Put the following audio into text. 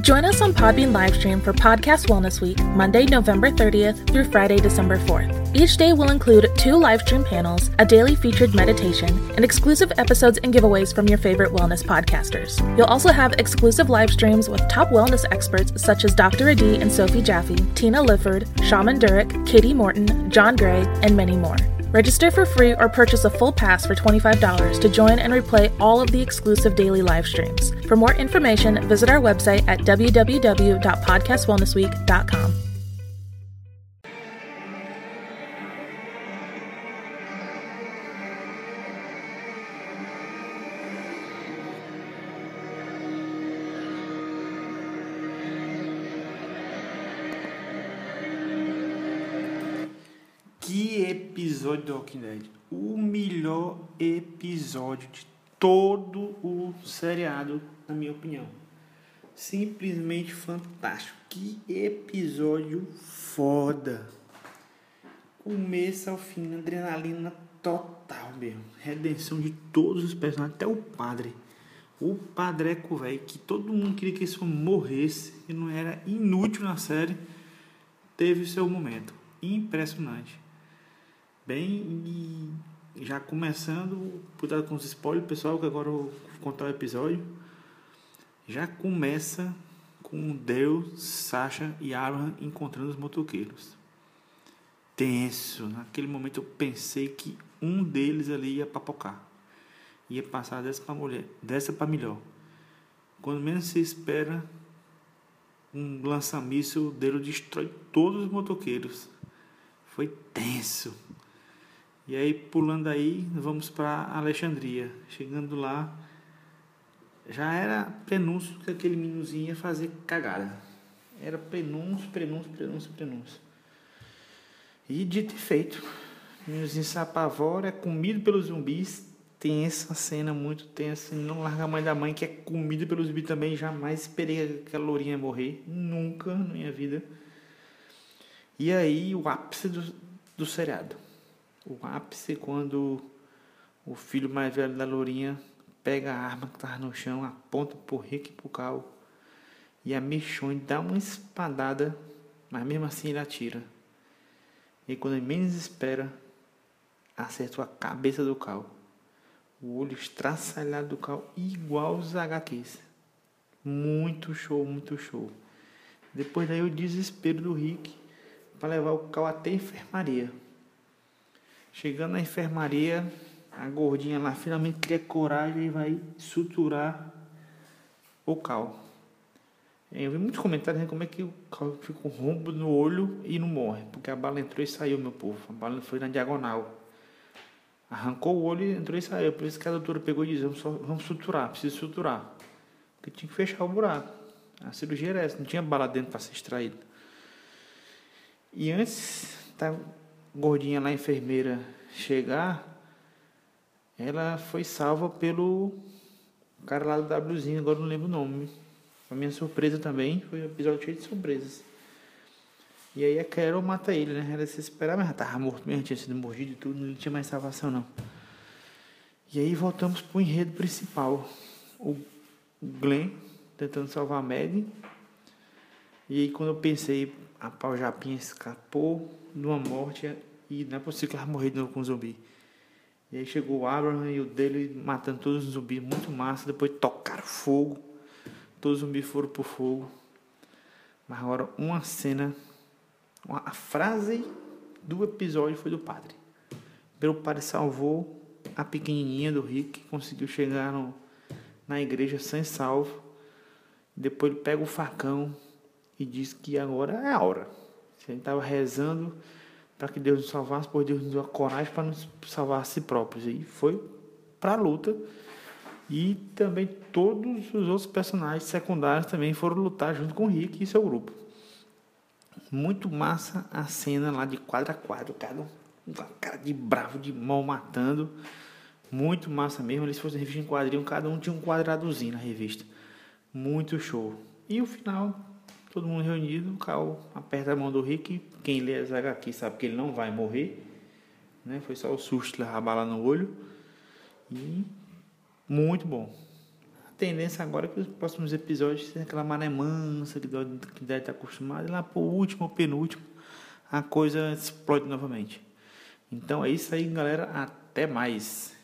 Join us on Podbean Livestream for Podcast Wellness Week, Monday, November 30th through Friday, December 4th. Each day will include two livestream panels, a daily featured meditation, and exclusive episodes and giveaways from your favorite wellness podcasters. You'll also have exclusive live streams with top wellness experts such as Dr. Adi and Sophie Jaffe, Tina Lifford, Shaman Durek, Katie Morton, John Gray, and many more. Register for free or purchase a full pass for $25 to join and replay all of the exclusive daily live streams. For more information, visit our website at www.podcastwellnessweek.com. episódio do Walking Dead? O melhor episódio de todo o seriado, na minha opinião. Simplesmente fantástico. Que episódio foda. Começo ao fim, adrenalina total mesmo. Redenção de todos os personagens, até o padre. O padreco, velho, que todo mundo queria que isso morresse, que não era inútil na série, teve seu momento. Impressionante. Bem, já começando, cuidado com os spoilers, pessoal, que agora eu vou contar o episódio. Já começa com Deus, Sasha e Abraham encontrando os motoqueiros. Tenso. Naquele momento eu pensei que um deles ali ia papocar. Ia passar dessa para mulher, dessa para melhor. Quando menos se espera, um lança-míssil dele destrói todos os motoqueiros. Foi tenso. E aí, pulando aí, vamos para Alexandria. Chegando lá, já era prenúncio que aquele meninozinho ia fazer cagada. Era prenúncio, prenúncio, prenúncio, prenúncio. E dito e feito. O meninozinho se apavora, é comido pelos zumbis. Tem essa cena muito tensa. Não larga a mãe da mãe, que é comida pelos zumbis também. Jamais esperei que a lourinha morrer. Nunca na minha vida. E aí, o ápice do, do seriado o ápice quando o filho mais velho da Lourinha pega a arma que estava no chão, aponta pro Rick e pro Cal. E a Michonne dá uma espadada, mas mesmo assim ele atira. E quando ele menos espera, acertou a cabeça do Cal. O olho estraçalhado do Cal, igual os HQs. Muito show, muito show. Depois daí o desespero do Rick para levar o Cal até a enfermaria. Chegando na enfermaria, a gordinha lá finalmente cria coragem e vai suturar o cal. Eu vi muitos comentários dizendo como é que o cal fica com rombo no olho e não morre. Porque a bala entrou e saiu, meu povo. A bala foi na diagonal. Arrancou o olho, entrou e saiu. Por isso que a doutora pegou e disse: vamos, só, vamos suturar, precisa suturar. Porque tinha que fechar o buraco. A cirurgia era essa, não tinha bala dentro para ser extraída. E antes, tá, gordinha lá, enfermeira, chegar, ela foi salva pelo cara lá do Wzinho, agora não lembro o nome. A minha surpresa também, foi um episódio cheio de surpresas. E aí a Carol mata ele, né? Ela se esperava, mas tava morto mesmo, tinha sido mordido e tudo, não tinha mais salvação não. E aí voltamos pro enredo principal. O Glenn tentando salvar a Maddie. E aí quando eu pensei, a pau Japinha escapou de uma morte e não é possível que ela morrer de novo com um zumbi. E aí chegou o Abraham e o dele matando todos os zumbis, muito massa. Depois tocaram fogo, todos os zumbis foram pro fogo. Mas agora uma cena, uma, a frase do episódio foi do padre. Pelo padre salvou a pequenininha do Rick, conseguiu chegar no, na igreja sem salvo. Depois ele pega o facão e diz que agora é a hora. Se ele estava rezando para que Deus nos salvasse, pois Deus nos deu a coragem para nos salvar a si próprios. E foi para a luta. E também todos os outros personagens secundários também foram lutar junto com o Rick e seu grupo. Muito massa a cena lá de quadro a quadro, cada um com cara de bravo, de mal matando. Muito massa mesmo. Eles fossem revista em quadrinho, cada um tinha um quadradozinho na revista. Muito show. E o final todo mundo reunido, o Cal aperta a mão do Rick, quem lê as HQ sabe que ele não vai morrer, né? Foi só o susto a bala no olho. E muito bom. tendência agora é que os próximos episódios tem aquela maré mansa que deve, que deve estar acostumado, e lá pro último ou penúltimo a coisa explode novamente. Então é isso aí, galera. Até mais.